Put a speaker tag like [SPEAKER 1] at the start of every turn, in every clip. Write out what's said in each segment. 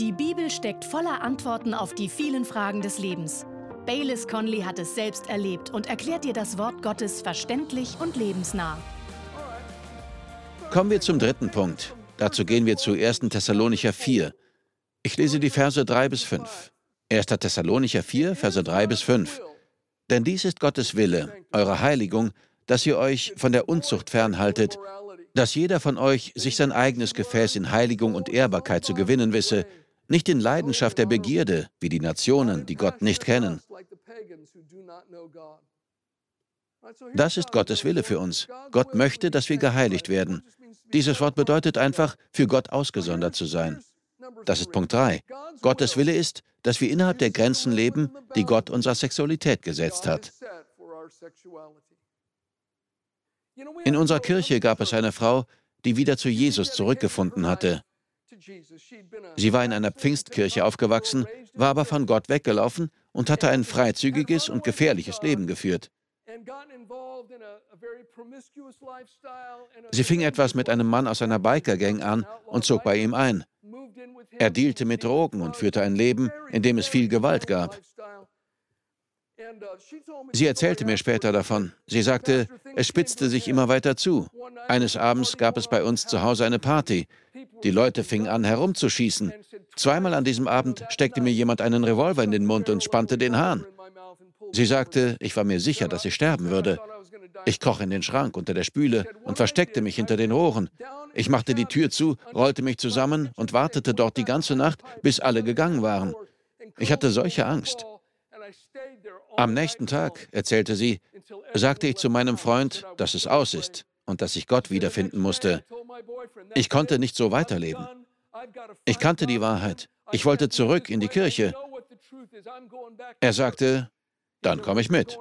[SPEAKER 1] Die Bibel steckt voller Antworten auf die vielen Fragen des Lebens. Baylis Conley hat es selbst erlebt und erklärt dir das Wort Gottes verständlich und lebensnah.
[SPEAKER 2] Kommen wir zum dritten Punkt. Dazu gehen wir zu 1. Thessalonicher 4. Ich lese die Verse 3 bis 5. 1. Thessalonicher 4, Verse 3 bis 5. Denn dies ist Gottes Wille, eure Heiligung, dass ihr euch von der Unzucht fernhaltet, dass jeder von euch sich sein eigenes Gefäß in Heiligung und Ehrbarkeit zu gewinnen wisse, nicht in Leidenschaft der Begierde, wie die Nationen, die Gott nicht kennen. Das ist Gottes Wille für uns. Gott möchte, dass wir geheiligt werden. Dieses Wort bedeutet einfach, für Gott ausgesondert zu sein. Das ist Punkt 3. Gottes Wille ist, dass wir innerhalb der Grenzen leben, die Gott unserer Sexualität gesetzt hat. In unserer Kirche gab es eine Frau, die wieder zu Jesus zurückgefunden hatte. Sie war in einer Pfingstkirche aufgewachsen, war aber von Gott weggelaufen und hatte ein freizügiges und gefährliches Leben geführt. Sie fing etwas mit einem Mann aus einer Biker-Gang an und zog bei ihm ein. Er dealte mit Drogen und führte ein Leben, in dem es viel Gewalt gab. Sie erzählte mir später davon. Sie sagte, es spitzte sich immer weiter zu. Eines Abends gab es bei uns zu Hause eine Party. Die Leute fingen an, herumzuschießen. Zweimal an diesem Abend steckte mir jemand einen Revolver in den Mund und spannte den Hahn. Sie sagte, ich war mir sicher, dass ich sterben würde. Ich kroch in den Schrank unter der Spüle und versteckte mich hinter den Rohren. Ich machte die Tür zu, rollte mich zusammen und wartete dort die ganze Nacht, bis alle gegangen waren. Ich hatte solche Angst. Am nächsten Tag, erzählte sie, sagte ich zu meinem Freund, dass es aus ist und dass ich Gott wiederfinden musste. Ich konnte nicht so weiterleben. Ich kannte die Wahrheit. Ich wollte zurück in die Kirche. Er sagte, dann komme ich mit.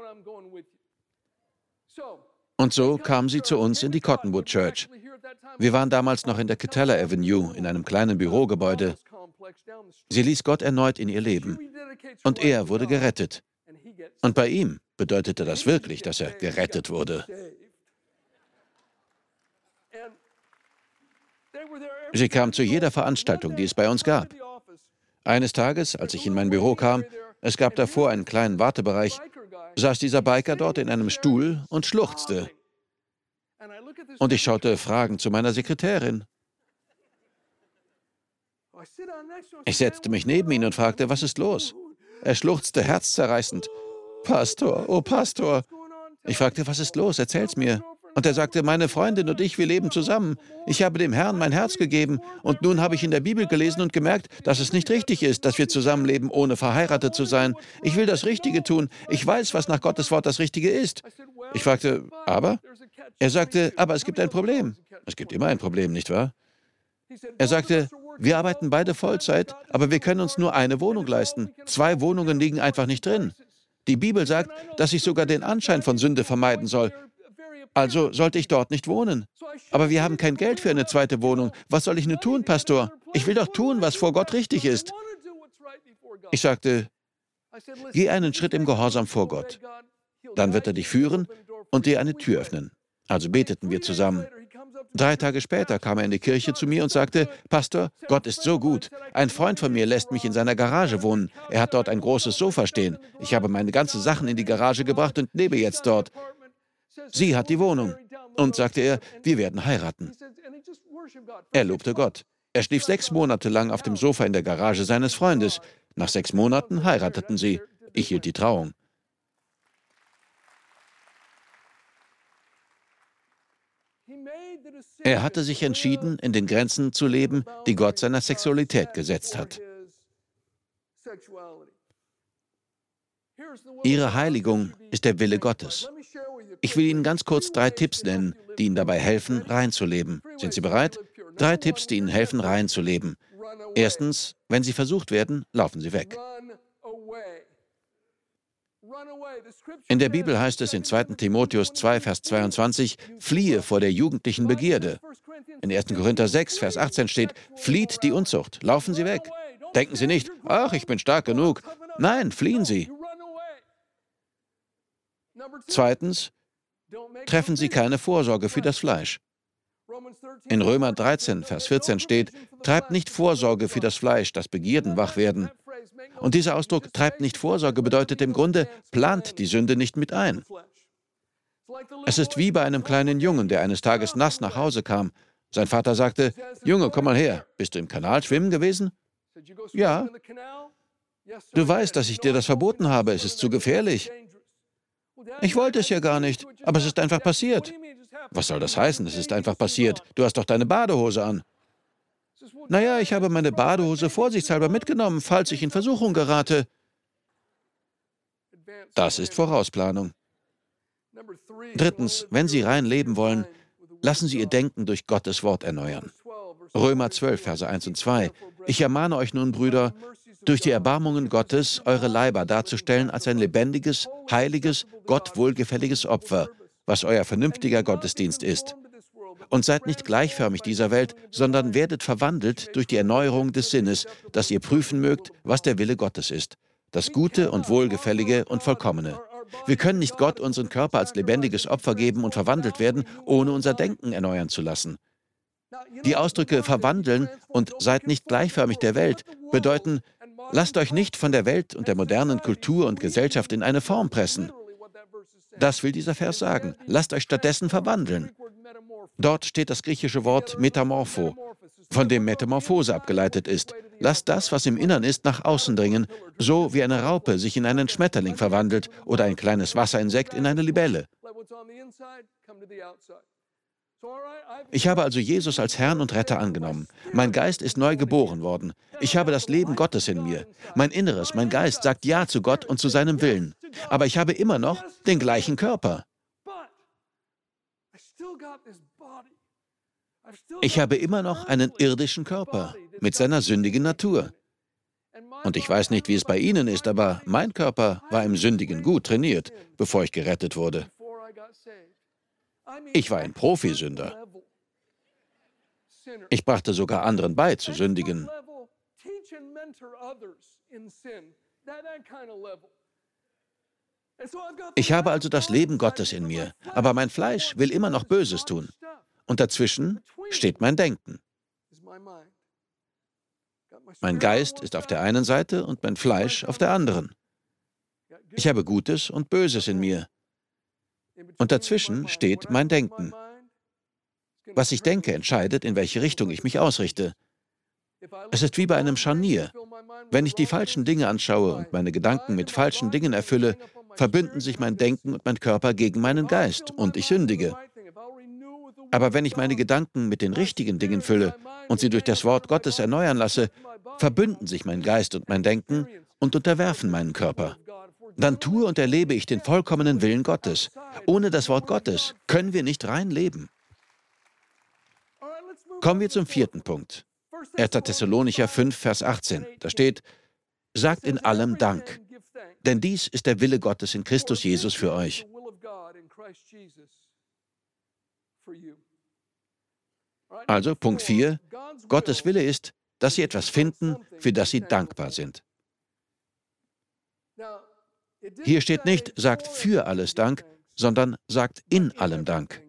[SPEAKER 2] Und so kam sie zu uns in die Cottonwood Church. Wir waren damals noch in der Catella Avenue in einem kleinen Bürogebäude. Sie ließ Gott erneut in ihr Leben. Und er wurde gerettet. Und bei ihm bedeutete das wirklich, dass er gerettet wurde. Sie kam zu jeder Veranstaltung, die es bei uns gab. Eines Tages, als ich in mein Büro kam, es gab davor einen kleinen Wartebereich, saß dieser Biker dort in einem Stuhl und schluchzte. Und ich schaute fragend zu meiner Sekretärin. Ich setzte mich neben ihn und fragte, was ist los? Er schluchzte herzzerreißend. Pastor, oh Pastor. Ich fragte, was ist los? Erzähl's mir. Und er sagte, meine Freundin und ich, wir leben zusammen. Ich habe dem Herrn mein Herz gegeben. Und nun habe ich in der Bibel gelesen und gemerkt, dass es nicht richtig ist, dass wir zusammenleben, ohne verheiratet zu sein. Ich will das Richtige tun. Ich weiß, was nach Gottes Wort das Richtige ist. Ich fragte, aber? Er sagte, aber es gibt ein Problem. Es gibt immer ein Problem, nicht wahr? Er sagte, wir arbeiten beide Vollzeit, aber wir können uns nur eine Wohnung leisten. Zwei Wohnungen liegen einfach nicht drin. Die Bibel sagt, dass ich sogar den Anschein von Sünde vermeiden soll. Also sollte ich dort nicht wohnen. Aber wir haben kein Geld für eine zweite Wohnung. Was soll ich nun tun, Pastor? Ich will doch tun, was vor Gott richtig ist. Ich sagte, geh einen Schritt im Gehorsam vor Gott. Dann wird er dich führen und dir eine Tür öffnen. Also beteten wir zusammen. Drei Tage später kam er in die Kirche zu mir und sagte, Pastor, Gott ist so gut. Ein Freund von mir lässt mich in seiner Garage wohnen. Er hat dort ein großes Sofa stehen. Ich habe meine ganzen Sachen in die Garage gebracht und lebe jetzt dort. Sie hat die Wohnung. Und sagte er, wir werden heiraten. Er lobte Gott. Er schlief sechs Monate lang auf dem Sofa in der Garage seines Freundes. Nach sechs Monaten heirateten sie. Ich hielt die Trauung. Er hatte sich entschieden, in den Grenzen zu leben, die Gott seiner Sexualität gesetzt hat. Ihre Heiligung ist der Wille Gottes. Ich will Ihnen ganz kurz drei Tipps nennen, die Ihnen dabei helfen, rein zu leben. Sind Sie bereit? Drei Tipps, die Ihnen helfen, rein zu leben. Erstens, wenn Sie versucht werden, laufen Sie weg. In der Bibel heißt es in 2. Timotheus 2, Vers 22, fliehe vor der jugendlichen Begierde. In 1. Korinther 6, Vers 18 steht, flieht die Unzucht, laufen Sie weg. Denken Sie nicht, ach, ich bin stark genug. Nein, fliehen Sie. Zweitens, treffen Sie keine Vorsorge für das Fleisch. In Römer 13, Vers 14 steht, treibt nicht Vorsorge für das Fleisch, das Begierden wach werden. Und dieser Ausdruck treibt nicht Vorsorge bedeutet im Grunde, plant die Sünde nicht mit ein. Es ist wie bei einem kleinen Jungen, der eines Tages nass nach Hause kam. Sein Vater sagte, Junge, komm mal her, bist du im Kanal schwimmen gewesen? Ja. Du weißt, dass ich dir das verboten habe, es ist zu gefährlich. Ich wollte es ja gar nicht, aber es ist einfach passiert. Was soll das heißen? Es ist einfach passiert. Du hast doch deine Badehose an. Naja, ich habe meine Badehose vorsichtshalber mitgenommen, falls ich in Versuchung gerate. Das ist Vorausplanung. Drittens, wenn Sie rein leben wollen, lassen Sie Ihr Denken durch Gottes Wort erneuern. Römer 12, Verse 1 und 2. Ich ermahne euch nun, Brüder, durch die Erbarmungen Gottes eure Leiber darzustellen als ein lebendiges, heiliges, Gott wohlgefälliges Opfer, was euer vernünftiger Gottesdienst ist. Und seid nicht gleichförmig dieser Welt, sondern werdet verwandelt durch die Erneuerung des Sinnes, dass ihr prüfen mögt, was der Wille Gottes ist, das Gute und Wohlgefällige und Vollkommene. Wir können nicht Gott unseren Körper als lebendiges Opfer geben und verwandelt werden, ohne unser Denken erneuern zu lassen. Die Ausdrücke verwandeln und seid nicht gleichförmig der Welt bedeuten, lasst euch nicht von der Welt und der modernen Kultur und Gesellschaft in eine Form pressen. Das will dieser Vers sagen. Lasst euch stattdessen verwandeln. Dort steht das griechische Wort Metamorpho, von dem Metamorphose abgeleitet ist. Lasst das, was im Innern ist, nach außen dringen, so wie eine Raupe sich in einen Schmetterling verwandelt oder ein kleines Wasserinsekt in eine Libelle. Ich habe also Jesus als Herrn und Retter angenommen. Mein Geist ist neu geboren worden. Ich habe das Leben Gottes in mir. Mein Inneres, mein Geist sagt Ja zu Gott und zu seinem Willen. Aber ich habe immer noch den gleichen Körper. Ich habe immer noch einen irdischen Körper mit seiner sündigen Natur. Und ich weiß nicht, wie es bei Ihnen ist, aber mein Körper war im Sündigen gut trainiert, bevor ich gerettet wurde. Ich war ein Profisünder. Ich brachte sogar anderen bei zu sündigen. Ich habe also das Leben Gottes in mir, aber mein Fleisch will immer noch Böses tun. Und dazwischen steht mein Denken. Mein Geist ist auf der einen Seite und mein Fleisch auf der anderen. Ich habe Gutes und Böses in mir. Und dazwischen steht mein Denken. Was ich denke, entscheidet, in welche Richtung ich mich ausrichte. Es ist wie bei einem Scharnier. Wenn ich die falschen Dinge anschaue und meine Gedanken mit falschen Dingen erfülle, verbünden sich mein Denken und mein Körper gegen meinen Geist und ich sündige. Aber wenn ich meine Gedanken mit den richtigen Dingen fülle und sie durch das Wort Gottes erneuern lasse, verbünden sich mein Geist und mein Denken und unterwerfen meinen Körper. Dann tue und erlebe ich den vollkommenen Willen Gottes. Ohne das Wort Gottes können wir nicht rein leben. Kommen wir zum vierten Punkt. 1. Thessalonicher 5, Vers 18. Da steht, sagt in allem Dank, denn dies ist der Wille Gottes in Christus Jesus für euch. Also Punkt 4, Gottes Wille ist, dass sie etwas finden, für das sie dankbar sind. Hier steht nicht, sagt für alles Dank, sondern sagt in allem Dank.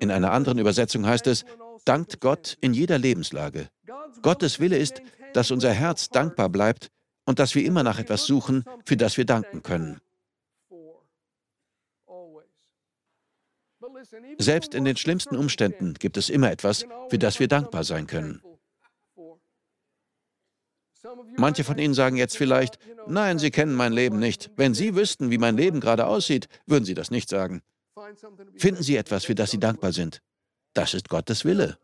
[SPEAKER 2] In einer anderen Übersetzung heißt es, dankt Gott in jeder Lebenslage. Gottes Wille ist, dass unser Herz dankbar bleibt und dass wir immer nach etwas suchen, für das wir danken können. Selbst in den schlimmsten Umständen gibt es immer etwas, für das wir dankbar sein können. Manche von Ihnen sagen jetzt vielleicht, nein, Sie kennen mein Leben nicht. Wenn Sie wüssten, wie mein Leben gerade aussieht, würden Sie das nicht sagen. Finden Sie etwas, für das Sie dankbar sind. Das ist Gottes Wille.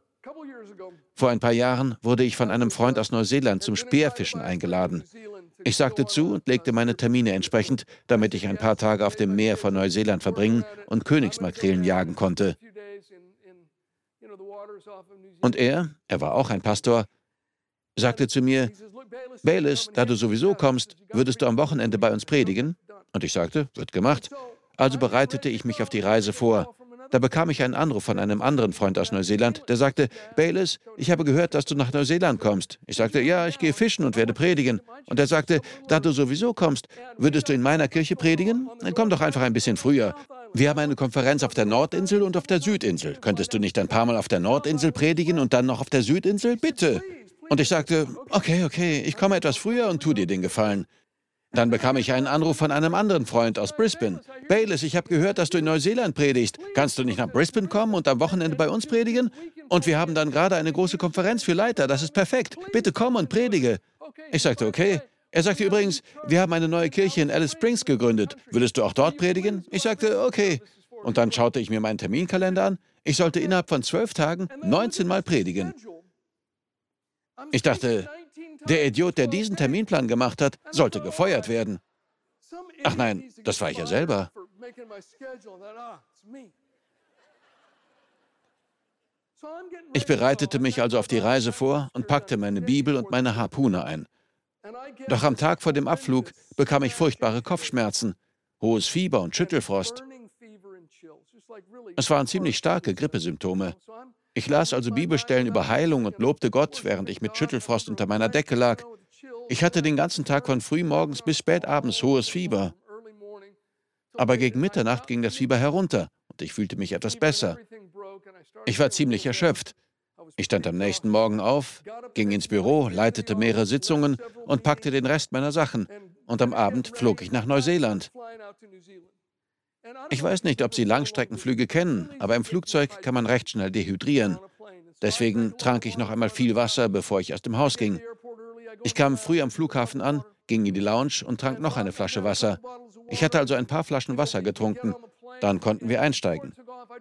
[SPEAKER 2] Vor ein paar Jahren wurde ich von einem Freund aus Neuseeland zum Speerfischen eingeladen. Ich sagte zu und legte meine Termine entsprechend, damit ich ein paar Tage auf dem Meer von Neuseeland verbringen und Königsmakrelen jagen konnte. Und er, er war auch ein Pastor, sagte zu mir, Bayless, da du sowieso kommst, würdest du am Wochenende bei uns predigen? Und ich sagte, wird gemacht. Also bereitete ich mich auf die Reise vor. Da bekam ich einen Anruf von einem anderen Freund aus Neuseeland, der sagte, Baylis, ich habe gehört, dass du nach Neuseeland kommst. Ich sagte, ja, ich gehe fischen und werde predigen. Und er sagte, da du sowieso kommst, würdest du in meiner Kirche predigen? Dann komm doch einfach ein bisschen früher. Wir haben eine Konferenz auf der Nordinsel und auf der Südinsel. Könntest du nicht ein paar Mal auf der Nordinsel predigen und dann noch auf der Südinsel? Bitte. Und ich sagte, okay, okay, ich komme etwas früher und tu dir den Gefallen. Dann bekam ich einen Anruf von einem anderen Freund aus Brisbane. Baylis, ich habe gehört, dass du in Neuseeland predigst. Kannst du nicht nach Brisbane kommen und am Wochenende bei uns predigen? Und wir haben dann gerade eine große Konferenz für Leiter. Das ist perfekt. Bitte komm und predige. Ich sagte, okay. Er sagte übrigens, wir haben eine neue Kirche in Alice Springs gegründet. Würdest du auch dort predigen? Ich sagte, okay. Und dann schaute ich mir meinen Terminkalender an. Ich sollte innerhalb von zwölf Tagen 19 Mal predigen. Ich dachte, der Idiot, der diesen Terminplan gemacht hat, sollte gefeuert werden. Ach nein, das war ich ja selber. Ich bereitete mich also auf die Reise vor und packte meine Bibel und meine Harpune ein. Doch am Tag vor dem Abflug bekam ich furchtbare Kopfschmerzen, hohes Fieber und Schüttelfrost. Es waren ziemlich starke Grippesymptome. Ich las also Bibelstellen über Heilung und lobte Gott, während ich mit Schüttelfrost unter meiner Decke lag. Ich hatte den ganzen Tag von frühmorgens bis spätabends hohes Fieber. Aber gegen Mitternacht ging das Fieber herunter und ich fühlte mich etwas besser. Ich war ziemlich erschöpft. Ich stand am nächsten Morgen auf, ging ins Büro, leitete mehrere Sitzungen und packte den Rest meiner Sachen. Und am Abend flog ich nach Neuseeland. Ich weiß nicht, ob Sie Langstreckenflüge kennen, aber im Flugzeug kann man recht schnell dehydrieren. Deswegen trank ich noch einmal viel Wasser, bevor ich aus dem Haus ging. Ich kam früh am Flughafen an, ging in die Lounge und trank noch eine Flasche Wasser. Ich hatte also ein paar Flaschen Wasser getrunken. Dann konnten wir einsteigen.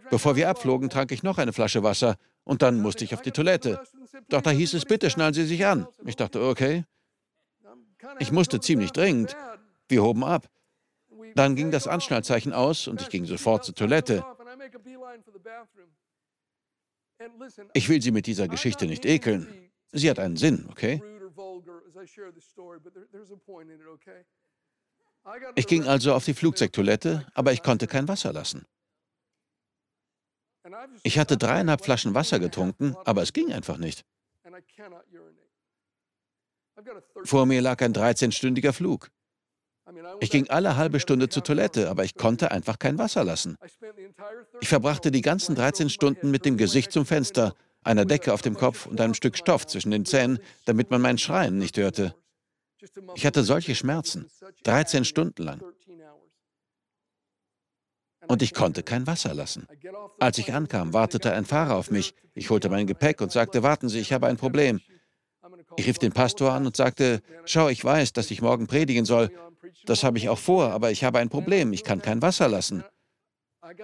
[SPEAKER 2] Bevor wir abflogen, trank ich noch eine Flasche Wasser und dann musste ich auf die Toilette. Doch da hieß es, bitte schnallen Sie sich an. Ich dachte, okay. Ich musste ziemlich dringend. Wir hoben ab. Dann ging das Anschnallzeichen aus und ich ging sofort zur Toilette. Ich will Sie mit dieser Geschichte nicht ekeln. Sie hat einen Sinn, okay? Ich ging also auf die Flugzeugtoilette, aber ich konnte kein Wasser lassen. Ich hatte dreieinhalb Flaschen Wasser getrunken, aber es ging einfach nicht. Vor mir lag ein 13-stündiger Flug. Ich ging alle halbe Stunde zur Toilette, aber ich konnte einfach kein Wasser lassen. Ich verbrachte die ganzen 13 Stunden mit dem Gesicht zum Fenster, einer Decke auf dem Kopf und einem Stück Stoff zwischen den Zähnen, damit man mein Schreien nicht hörte. Ich hatte solche Schmerzen, 13 Stunden lang. Und ich konnte kein Wasser lassen. Als ich ankam, wartete ein Fahrer auf mich. Ich holte mein Gepäck und sagte, warten Sie, ich habe ein Problem. Ich rief den Pastor an und sagte, schau, ich weiß, dass ich morgen predigen soll, das habe ich auch vor, aber ich habe ein Problem. Ich kann kein Wasser lassen.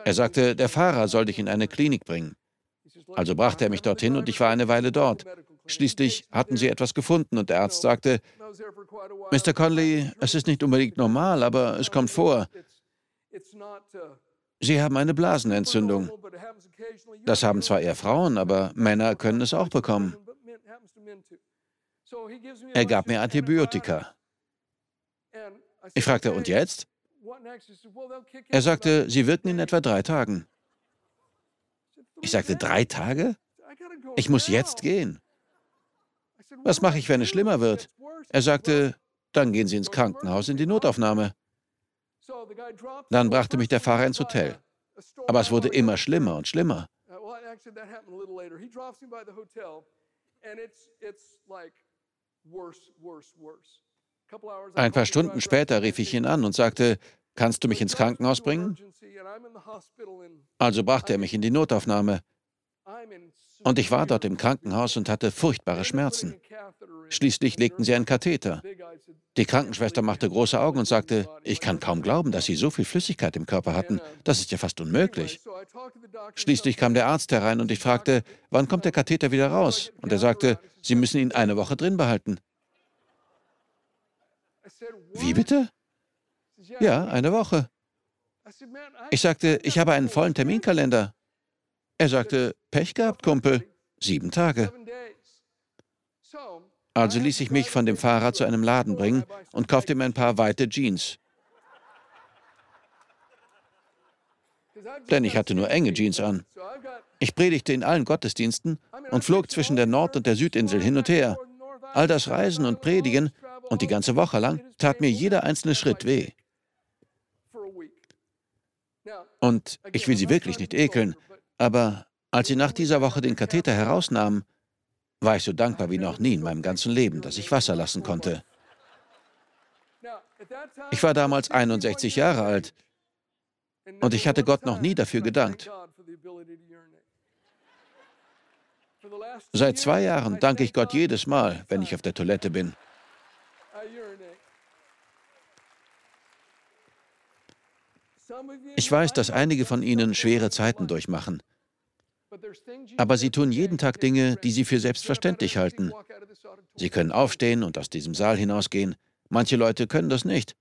[SPEAKER 2] Er sagte, der Fahrer soll dich in eine Klinik bringen. Also brachte er mich dorthin und ich war eine Weile dort. Schließlich hatten sie etwas gefunden und der Arzt sagte, Mr. Conley, es ist nicht unbedingt normal, aber es kommt vor. Sie haben eine Blasenentzündung. Das haben zwar eher Frauen, aber Männer können es auch bekommen. Er gab mir Antibiotika. Ich fragte, und jetzt? Er sagte, sie wirken in etwa drei Tagen. Ich sagte, drei Tage? Ich muss jetzt gehen. Was mache ich, wenn es schlimmer wird? Er sagte, dann gehen Sie ins Krankenhaus in die Notaufnahme. Dann brachte mich der Fahrer ins Hotel. Aber es wurde immer schlimmer und schlimmer. Ein paar Stunden später rief ich ihn an und sagte, kannst du mich ins Krankenhaus bringen? Also brachte er mich in die Notaufnahme. Und ich war dort im Krankenhaus und hatte furchtbare Schmerzen. Schließlich legten sie einen Katheter. Die Krankenschwester machte große Augen und sagte, ich kann kaum glauben, dass Sie so viel Flüssigkeit im Körper hatten. Das ist ja fast unmöglich. Schließlich kam der Arzt herein und ich fragte, wann kommt der Katheter wieder raus? Und er sagte, Sie müssen ihn eine Woche drin behalten. Wie bitte? Ja, eine Woche. Ich sagte, ich habe einen vollen Terminkalender. Er sagte, Pech gehabt, Kumpel. Sieben Tage. Also ließ ich mich von dem Fahrer zu einem Laden bringen und kaufte mir ein paar weite Jeans. denn ich hatte nur enge Jeans an. Ich predigte in allen Gottesdiensten und flog zwischen der Nord- und der Südinsel hin und her. All das Reisen und Predigen und die ganze Woche lang tat mir jeder einzelne Schritt weh. Und ich will Sie wirklich nicht ekeln, aber als Sie nach dieser Woche den Katheter herausnahmen, war ich so dankbar wie noch nie in meinem ganzen Leben, dass ich Wasser lassen konnte. Ich war damals 61 Jahre alt und ich hatte Gott noch nie dafür gedankt. Seit zwei Jahren danke ich Gott jedes Mal, wenn ich auf der Toilette bin. Ich weiß, dass einige von Ihnen schwere Zeiten durchmachen. Aber Sie tun jeden Tag Dinge, die Sie für selbstverständlich halten. Sie können aufstehen und aus diesem Saal hinausgehen. Manche Leute können das nicht.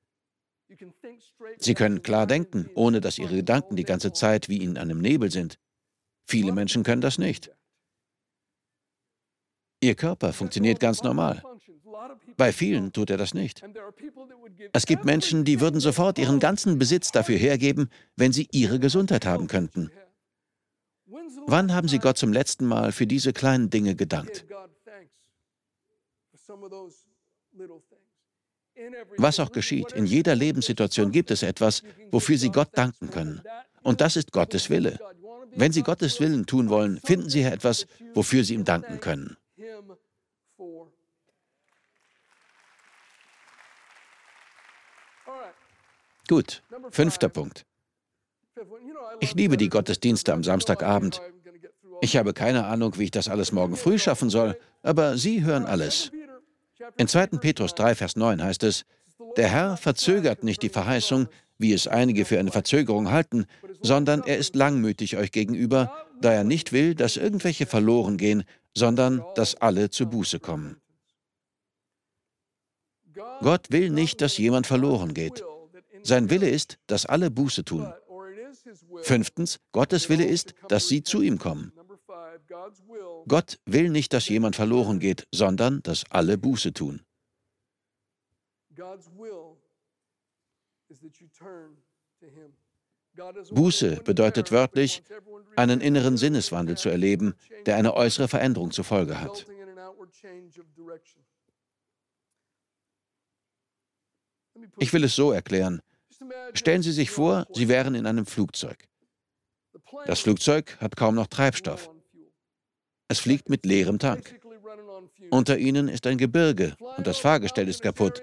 [SPEAKER 2] Sie können klar denken, ohne dass ihre Gedanken die ganze Zeit wie in einem Nebel sind. Viele Menschen können das nicht. Ihr Körper funktioniert ganz normal. Bei vielen tut er das nicht. Es gibt Menschen, die würden sofort ihren ganzen Besitz dafür hergeben, wenn sie ihre Gesundheit haben könnten. Wann haben Sie Gott zum letzten Mal für diese kleinen Dinge gedankt? Was auch geschieht, in jeder Lebenssituation gibt es etwas, wofür Sie Gott danken können. Und das ist Gottes Wille. Wenn Sie Gottes Willen tun wollen, finden Sie etwas, wofür Sie ihm danken können. Gut, fünfter Punkt. Ich liebe die Gottesdienste am Samstagabend. Ich habe keine Ahnung, wie ich das alles morgen früh schaffen soll, aber Sie hören alles. In 2. Petrus 3, Vers 9 heißt es, der Herr verzögert nicht die Verheißung, wie es einige für eine Verzögerung halten, sondern er ist langmütig euch gegenüber, da er nicht will, dass irgendwelche verloren gehen, sondern dass alle zu Buße kommen. Gott will nicht, dass jemand verloren geht. Sein Wille ist, dass alle Buße tun. Fünftens, Gottes Wille ist, dass sie zu ihm kommen. Gott will nicht, dass jemand verloren geht, sondern dass alle Buße tun. Buße bedeutet wörtlich, einen inneren Sinneswandel zu erleben, der eine äußere Veränderung zur Folge hat. Ich will es so erklären. Stellen Sie sich vor, Sie wären in einem Flugzeug. Das Flugzeug hat kaum noch Treibstoff. Es fliegt mit leerem Tank. Unter ihnen ist ein Gebirge und das Fahrgestell ist kaputt.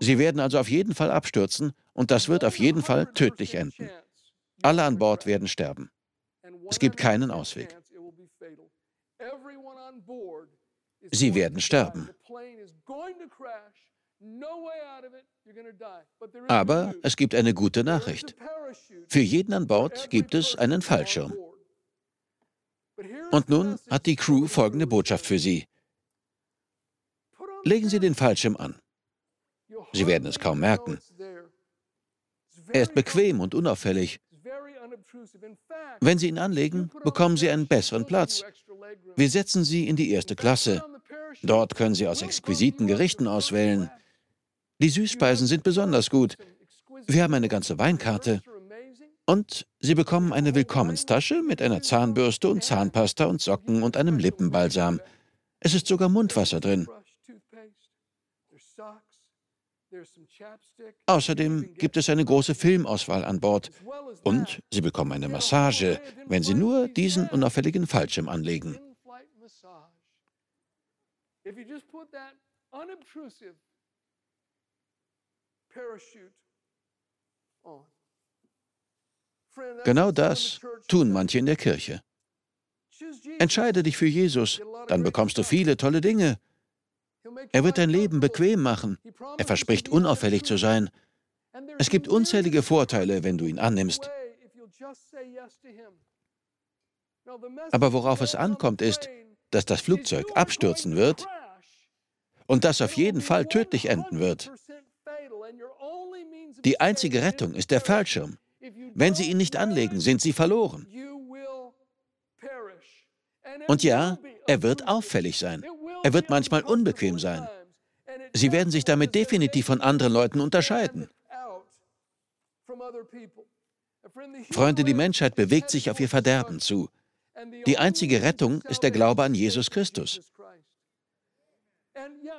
[SPEAKER 2] Sie werden also auf jeden Fall abstürzen und das wird auf jeden Fall tödlich enden. Alle an Bord werden sterben. Es gibt keinen Ausweg. Sie werden sterben. Aber es gibt eine gute Nachricht. Für jeden an Bord gibt es einen Fallschirm. Und nun hat die Crew folgende Botschaft für Sie. Legen Sie den Fallschirm an. Sie werden es kaum merken. Er ist bequem und unauffällig. Wenn Sie ihn anlegen, bekommen Sie einen besseren Platz. Wir setzen Sie in die erste Klasse. Dort können Sie aus exquisiten Gerichten auswählen. Die Süßspeisen sind besonders gut. Wir haben eine ganze Weinkarte. Und Sie bekommen eine Willkommenstasche mit einer Zahnbürste und Zahnpasta und Socken und einem Lippenbalsam. Es ist sogar Mundwasser drin. Außerdem gibt es eine große Filmauswahl an Bord. Und Sie bekommen eine Massage, wenn Sie nur diesen unauffälligen Fallschirm anlegen. Genau das tun manche in der Kirche. Entscheide dich für Jesus, dann bekommst du viele tolle Dinge. Er wird dein Leben bequem machen. Er verspricht unauffällig zu sein. Es gibt unzählige Vorteile, wenn du ihn annimmst. Aber worauf es ankommt, ist, dass das Flugzeug abstürzen wird und das auf jeden Fall tödlich enden wird. Die einzige Rettung ist der Fallschirm. Wenn Sie ihn nicht anlegen, sind Sie verloren. Und ja, er wird auffällig sein. Er wird manchmal unbequem sein. Sie werden sich damit definitiv von anderen Leuten unterscheiden. Freunde, die Menschheit bewegt sich auf ihr Verderben zu. Die einzige Rettung ist der Glaube an Jesus Christus.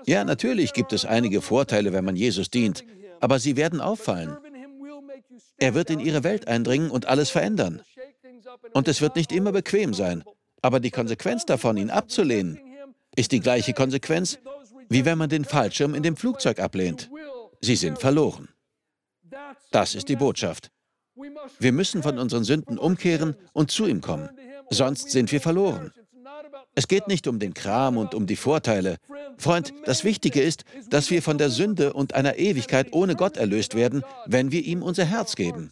[SPEAKER 2] Ja, natürlich gibt es einige Vorteile, wenn man Jesus dient, aber sie werden auffallen. Er wird in ihre Welt eindringen und alles verändern. Und es wird nicht immer bequem sein, aber die Konsequenz davon, ihn abzulehnen, ist die gleiche Konsequenz, wie wenn man den Fallschirm in dem Flugzeug ablehnt. Sie sind verloren. Das ist die Botschaft. Wir müssen von unseren Sünden umkehren und zu ihm kommen, sonst sind wir verloren. Es geht nicht um den Kram und um die Vorteile. Freund, das Wichtige ist, dass wir von der Sünde und einer Ewigkeit ohne Gott erlöst werden, wenn wir ihm unser Herz geben.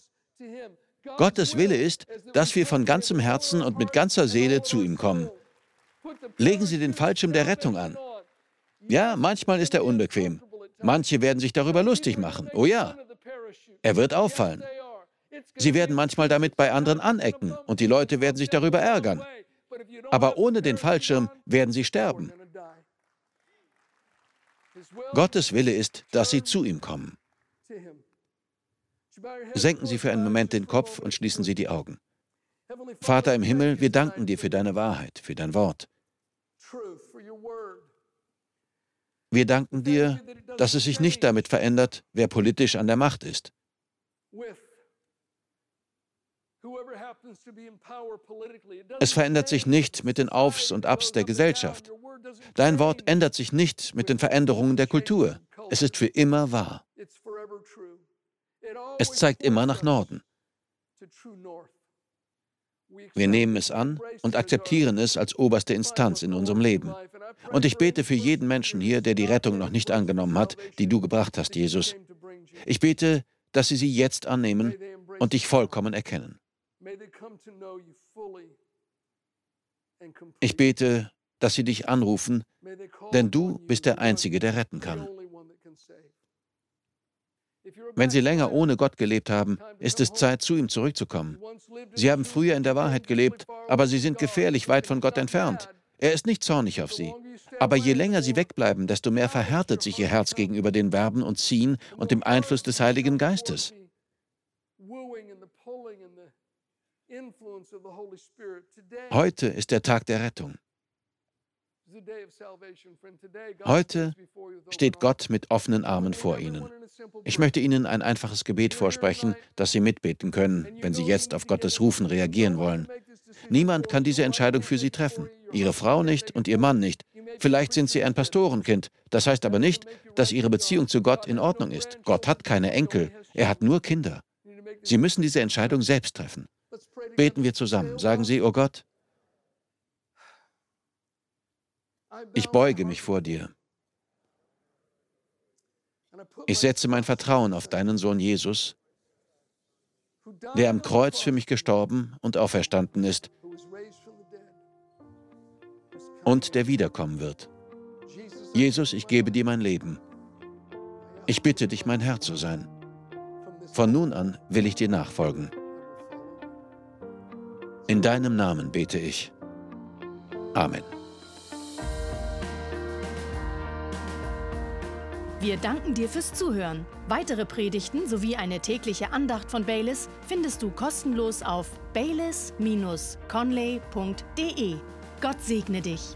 [SPEAKER 2] Gottes Wille ist, dass wir von ganzem Herzen und mit ganzer Seele zu ihm kommen. Legen Sie den Fallschirm der Rettung an. Ja, manchmal ist er unbequem. Manche werden sich darüber lustig machen. Oh ja, er wird auffallen. Sie werden manchmal damit bei anderen anecken und die Leute werden sich darüber ärgern. Aber ohne den Fallschirm werden sie sterben. Gottes Wille ist, dass sie zu ihm kommen. Senken Sie für einen Moment den Kopf und schließen Sie die Augen. Vater im Himmel, wir danken dir für deine Wahrheit, für dein Wort. Wir danken dir, dass es sich nicht damit verändert, wer politisch an der Macht ist. Es verändert sich nicht mit den Aufs und Abs der Gesellschaft. Dein Wort ändert sich nicht mit den Veränderungen der Kultur. Es ist für immer wahr. Es zeigt immer nach Norden. Wir nehmen es an und akzeptieren es als oberste Instanz in unserem Leben. Und ich bete für jeden Menschen hier, der die Rettung noch nicht angenommen hat, die du gebracht hast, Jesus. Ich bete, dass sie sie jetzt annehmen und dich vollkommen erkennen. Ich bete, dass sie dich anrufen, denn du bist der Einzige, der retten kann. Wenn Sie länger ohne Gott gelebt haben, ist es Zeit, zu ihm zurückzukommen. Sie haben früher in der Wahrheit gelebt, aber Sie sind gefährlich weit von Gott entfernt. Er ist nicht zornig auf Sie. Aber je länger Sie wegbleiben, desto mehr verhärtet sich Ihr Herz gegenüber den Verben und Ziehen und dem Einfluss des Heiligen Geistes. Heute ist der Tag der Rettung. Heute steht Gott mit offenen Armen vor Ihnen. Ich möchte Ihnen ein einfaches Gebet vorsprechen, das Sie mitbeten können, wenn Sie jetzt auf Gottes Rufen reagieren wollen. Niemand kann diese Entscheidung für Sie treffen. Ihre Frau nicht und Ihr Mann nicht. Vielleicht sind Sie ein Pastorenkind. Das heißt aber nicht, dass Ihre Beziehung zu Gott in Ordnung ist. Gott hat keine Enkel. Er hat nur Kinder. Sie müssen diese Entscheidung selbst treffen. Beten wir zusammen. Sagen Sie, oh Gott, ich beuge mich vor dir. Ich setze mein Vertrauen auf deinen Sohn Jesus, der am Kreuz für mich gestorben und auferstanden ist und der wiederkommen wird. Jesus, ich gebe dir mein Leben. Ich bitte dich, mein Herr zu sein. Von nun an will ich dir nachfolgen. In deinem Namen bete ich. Amen.
[SPEAKER 1] Wir danken dir fürs Zuhören. Weitere Predigten sowie eine tägliche Andacht von Baylis findest du kostenlos auf baylis-conley.de. Gott segne dich.